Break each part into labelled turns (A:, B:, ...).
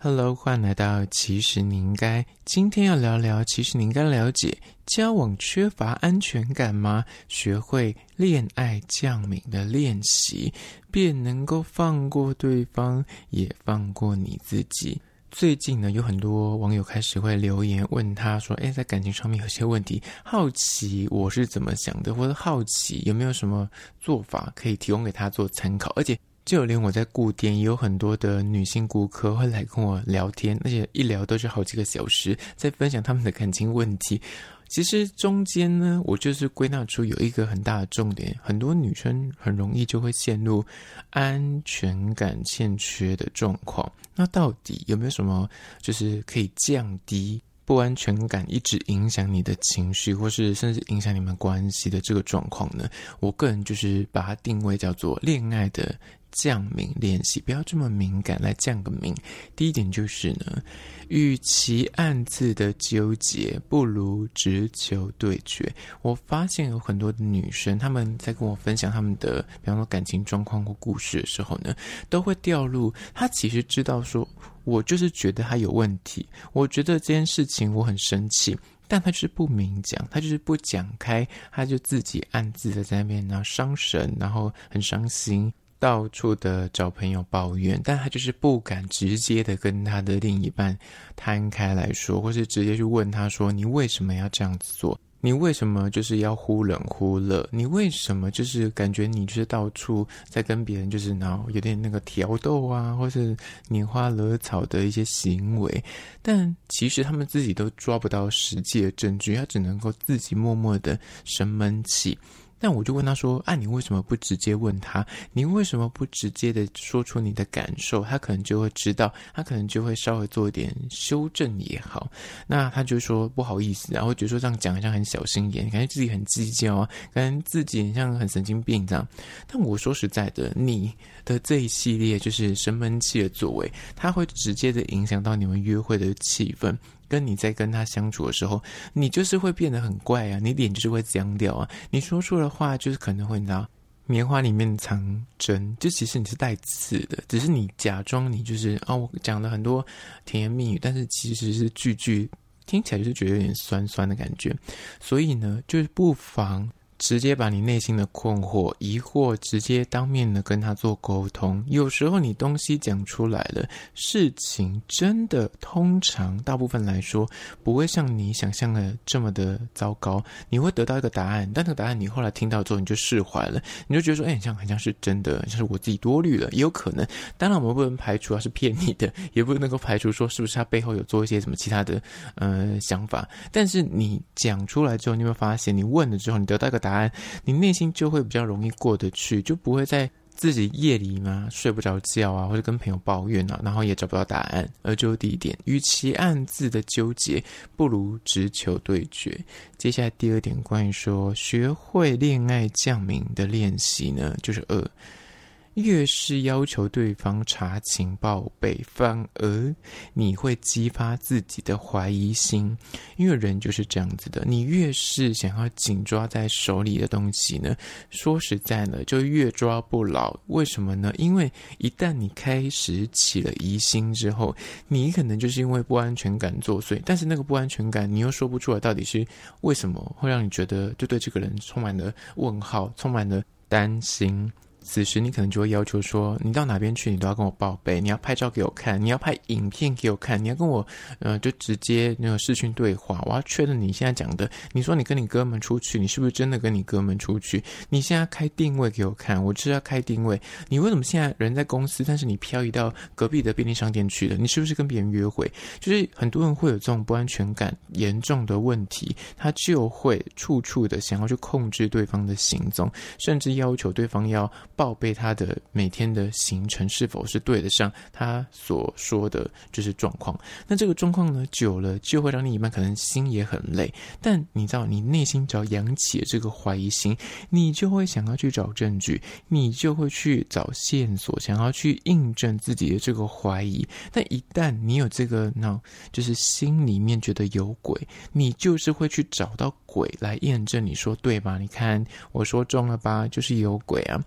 A: Hello，欢迎来到其实你应该。今天要聊聊，其实你应该了解，交往缺乏安全感吗？学会恋爱降敏的练习，便能够放过对方，也放过你自己。最近呢，有很多网友开始会留言问他说：“诶，在感情上面有些问题，好奇我是怎么想的，或者好奇有没有什么做法可以提供给他做参考，而且。”就连我在顾店，也有很多的女性顾客会来跟我聊天，而且一聊都是好几个小时，在分享他们的感情问题。其实中间呢，我就是归纳出有一个很大的重点，很多女生很容易就会陷入安全感欠缺的状况。那到底有没有什么就是可以降低不安全感，一直影响你的情绪，或是甚至影响你们关系的这个状况呢？我个人就是把它定位叫做恋爱的。降敏练习，不要这么敏感，来降个敏。第一点就是呢，与其暗自的纠结，不如直球对决。我发现有很多的女生，她们在跟我分享她们的，比方说感情状况或故事的时候呢，都会掉入她其实知道说，我就是觉得她有问题，我觉得这件事情我很生气，但她就是不明讲，她就是不讲开，她就自己暗自的在那边，然后伤神，然后很伤心。到处的找朋友抱怨，但他就是不敢直接的跟他的另一半摊开来说，或是直接去问他说：“你为什么要这样子做？你为什么就是要忽冷忽热？你为什么就是感觉你就是到处在跟别人就是然后有点那个挑逗啊，或是拈花惹草的一些行为？但其实他们自己都抓不到实际的证据，他只能够自己默默的生闷气。”但我就问他说：“啊，你为什么不直接问他？你为什么不直接的说出你的感受？他可能就会知道，他可能就会稍微做一点修正也好。那他就说不好意思，然后觉得说这样讲好像很小心眼，感觉自己很计较啊，感觉自己很像很神经病这样。但我说实在的，你的这一系列就是生闷气的作为，他会直接的影响到你们约会的气氛。”跟你在跟他相处的时候，你就是会变得很怪啊，你脸就是会僵掉啊，你说出的话就是可能会拿棉花里面藏针，就其实你是带刺的，只是你假装你就是啊、哦，我讲了很多甜言蜜语，但是其实是句句听起来就是觉得有点酸酸的感觉，所以呢，就是不妨。直接把你内心的困惑、疑惑，直接当面的跟他做沟通。有时候你东西讲出来了，事情真的通常大部分来说不会像你想象的这么的糟糕。你会得到一个答案，但这个答案你后来听到之后你就释怀了，你就觉得说，哎，很像很像是真的，像是我自己多虑了，也有可能。当然我们不能排除他是骗你的，也不能够排除说是不是他背后有做一些什么其他的呃想法。但是你讲出来之后，你会发现，你问了之后，你得到一个答。答案，你内心就会比较容易过得去，就不会在自己夜里嘛睡不着觉啊，或者跟朋友抱怨啊，然后也找不到答案。而就第一点，与其暗自的纠结，不如直球对决。接下来第二点，关于说学会恋爱降明的练习呢，就是二。越是要求对方查情报备，反而你会激发自己的怀疑心，因为人就是这样子的。你越是想要紧抓在手里的东西呢，说实在呢，就越抓不牢。为什么呢？因为一旦你开始起了疑心之后，你可能就是因为不安全感作祟，但是那个不安全感你又说不出来到底是为什么，会让你觉得就对这个人充满了问号，充满了担心。此时你可能就会要求说，你到哪边去，你都要跟我报备，你要拍照给我看，你要拍影片给我看，你要跟我，呃，就直接那个视讯对话，我要确认你现在讲的。你说你跟你哥们出去，你是不是真的跟你哥们出去？你现在开定位给我看，我就是要开定位。你为什么现在人在公司，但是你漂移到隔壁的便利商店去了？你是不是跟别人约会？就是很多人会有这种不安全感严重的问题，他就会处处的想要去控制对方的行踪，甚至要求对方要。报备他的每天的行程是否是对得上他所说的就是状况？那这个状况呢，久了就会让另一半可能心也很累。但你知道，你内心只要扬起这个怀疑心，你就会想要去找证据，你就会去找线索，想要去印证自己的这个怀疑。但一旦你有这个脑，就是心里面觉得有鬼，你就是会去找到鬼来验证。你说对吧？你看我说中了吧？就是有鬼啊！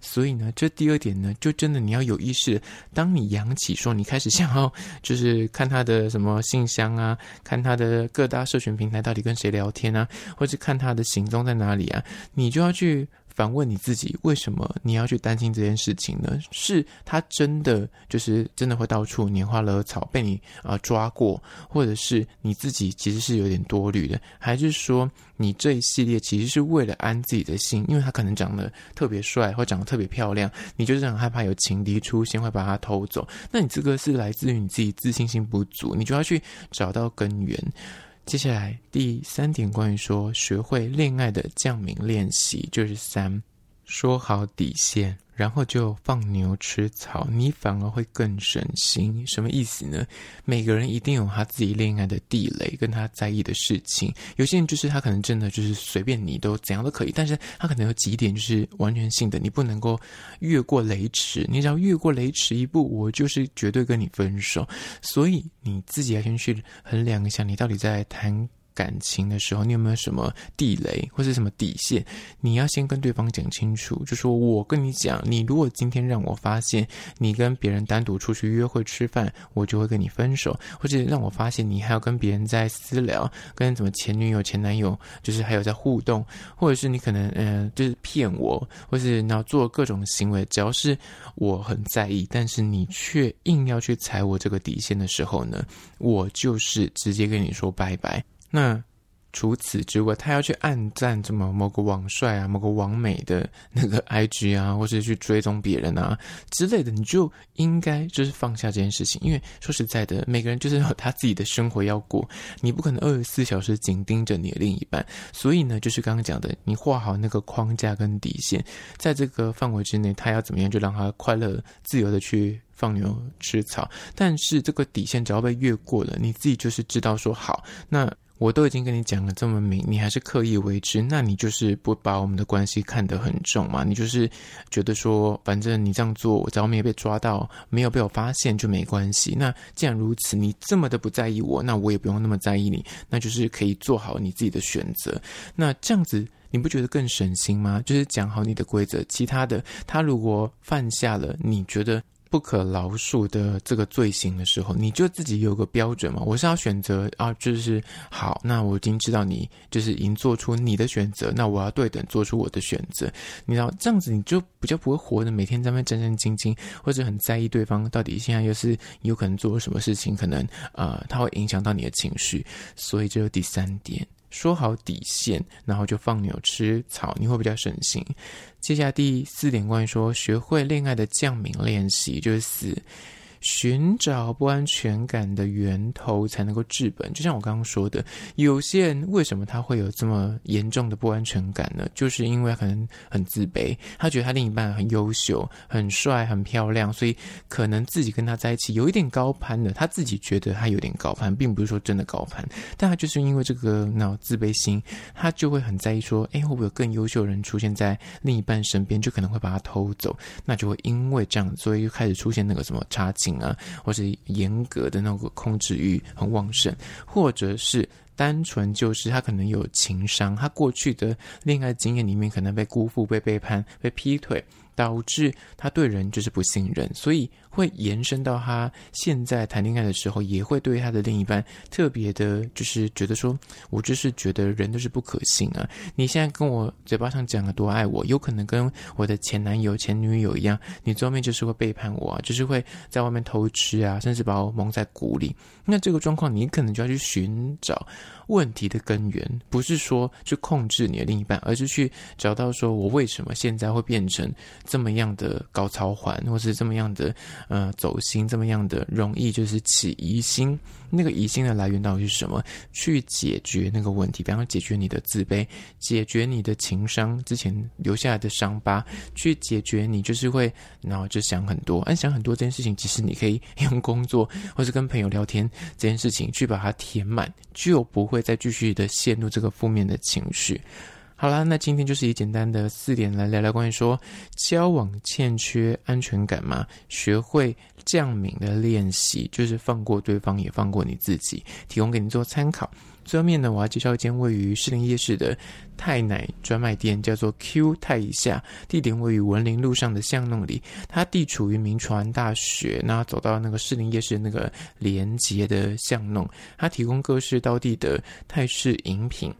A: 所以呢，这第二点呢，就真的你要有意识，当你扬起说你开始想要就是看他的什么信箱啊，看他的各大社群平台到底跟谁聊天啊，或者看他的行踪在哪里啊，你就要去。反问你自己，为什么你要去担心这件事情呢？是他真的就是真的会到处拈花惹草，被你啊、抓过，或者是你自己其实是有点多虑的，还是说你这一系列其实是为了安自己的心？因为他可能长得特别帅，或长得特别漂亮，你就是很害怕有情敌出现会把他偷走。那你这个是来自于你自己自信心不足，你就要去找到根源。接下来第三点，关于说学会恋爱的降明练习，就是三，说好底线。然后就放牛吃草，你反而会更省心。什么意思呢？每个人一定有他自己恋爱的地雷，跟他在意的事情。有些人就是他可能真的就是随便你都怎样都可以，但是他可能有几点就是完全性的，你不能够越过雷池。你只要越过雷池一步，我就是绝对跟你分手。所以你自己要先去衡量一下，你到底在谈。感情的时候，你有没有什么地雷或是什么底线？你要先跟对方讲清楚。就说我跟你讲，你如果今天让我发现你跟别人单独出去约会吃饭，我就会跟你分手；或者让我发现你还要跟别人在私聊，跟什么前女友、前男友，就是还有在互动，或者是你可能嗯、就是骗我，或是你要做各种行为，只要是我很在意，但是你却硬要去踩我这个底线的时候呢，我就是直接跟你说拜拜。那除此之外，他要去暗赞这么某个网帅啊、某个网美的那个 IG 啊，或是去追踪别人啊之类的，你就应该就是放下这件事情。因为说实在的，每个人就是有他自己的生活要过，你不可能二十四小时紧盯着你的另一半。所以呢，就是刚刚讲的，你画好那个框架跟底线，在这个范围之内，他要怎么样就让他快乐、自由的去放牛吃草。但是这个底线只要被越过了，你自己就是知道说好那。我都已经跟你讲了这么明，你还是刻意为之，那你就是不把我们的关系看得很重嘛？你就是觉得说，反正你这样做，只要没有被抓到，没有被我发现就没关系。那既然如此，你这么的不在意我，那我也不用那么在意你，那就是可以做好你自己的选择。那这样子，你不觉得更省心吗？就是讲好你的规则，其他的他如果犯下了，你觉得？不可饶恕的这个罪行的时候，你就自己有个标准嘛。我是要选择啊，就是好，那我已经知道你就是已经做出你的选择，那我要对等做出我的选择。你知道这样子，你就比较不会活得每天在那战战兢兢，或者很在意对方到底现在又是有可能做了什么事情，可能呃，他会影响到你的情绪。所以这是第三点。说好底线，然后就放牛吃草，你会比较省心。接下来第四点，关于说学会恋爱的降敏练习，就是四。寻找不安全感的源头才能够治本。就像我刚刚说的，有些人为什么他会有这么严重的不安全感呢？就是因为可能很自卑，他觉得他另一半很优秀、很帅、很漂亮，所以可能自己跟他在一起有一点高攀的。他自己觉得他有点高攀，并不是说真的高攀，但他就是因为这个脑自卑心，他就会很在意说，哎，会不会有更优秀的人出现在另一半身边，就可能会把他偷走。那就会因为这样，所以就开始出现那个什么差劲。啊，或者严格的那个控制欲很旺盛，或者是单纯就是他可能有情商，他过去的恋爱经验里面可能被辜负、被背叛、被劈腿。导致他对人就是不信任，所以会延伸到他现在谈恋爱的时候，也会对他的另一半特别的，就是觉得说，我就是觉得人都是不可信啊。你现在跟我嘴巴上讲了多爱我，有可能跟我的前男友、前女友一样，你最后面就是会背叛我啊，就是会在外面偷吃啊，甚至把我蒙在鼓里。那这个状况，你可能就要去寻找问题的根源，不是说去控制你的另一半，而是去找到说我为什么现在会变成。这么样的高超环，或是这么样的呃走心，这么样的容易就是起疑心。那个疑心的来源到底是什么？去解决那个问题，比方说解决你的自卑，解决你的情伤之前留下来的伤疤，去解决你就是会然后就想很多，哎，想很多这件事情，其实你可以用工作或是跟朋友聊天这件事情去把它填满，就不会再继续的陷入这个负面的情绪。好啦，那今天就是以简单的四点来聊聊关于说交往欠缺安全感吗？学会降敏的练习，就是放过对方，也放过你自己，提供给你做参考。最后面呢，我要介绍一间位于士林夜市的泰奶专卖店，叫做 Q 泰一下，地点位于文林路上的巷弄里。它地处于明传大学，那走到那个士林夜市那个连接的巷弄，它提供各式道地的泰式饮品。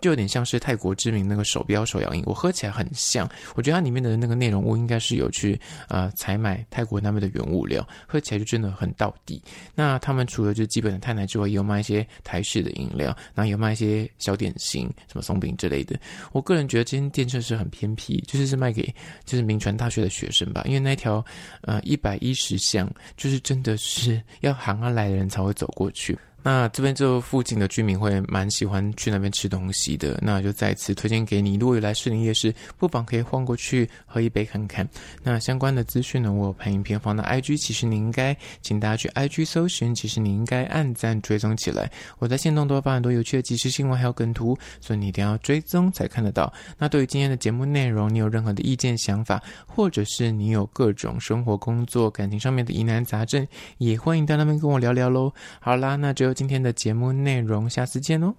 A: 就有点像是泰国知名那个手标手摇饮，我喝起来很像。我觉得它里面的那个内容物应该是有去呃采买泰国那边的原物料，喝起来就真的很到底。那他们除了就基本的泰奶之外，也有卖一些台式的饮料，然后有卖一些小点心，什么松饼之类的。我个人觉得今天店真是很偏僻，就是是卖给就是铭传大学的学生吧，因为那条呃一百一十巷就是真的是要行啊来的人才会走过去。那这边就附近的居民会蛮喜欢去那边吃东西的，那就再次推荐给你。如果有来士林夜市，不妨可以晃过去喝一杯看看。那相关的资讯呢，我有拍影片放到 IG，其实你应该请大家去 IG 搜寻，其实你应该按赞追踪起来。我在线动都会发很多有趣的即时新闻，还有梗图，所以你一定要追踪才看得到。那对于今天的节目内容，你有任何的意见想法，或者是你有各种生活、工作、感情上面的疑难杂症，也欢迎到那边跟我聊聊喽。好啦，那就。今天的节目内容，下次见哦。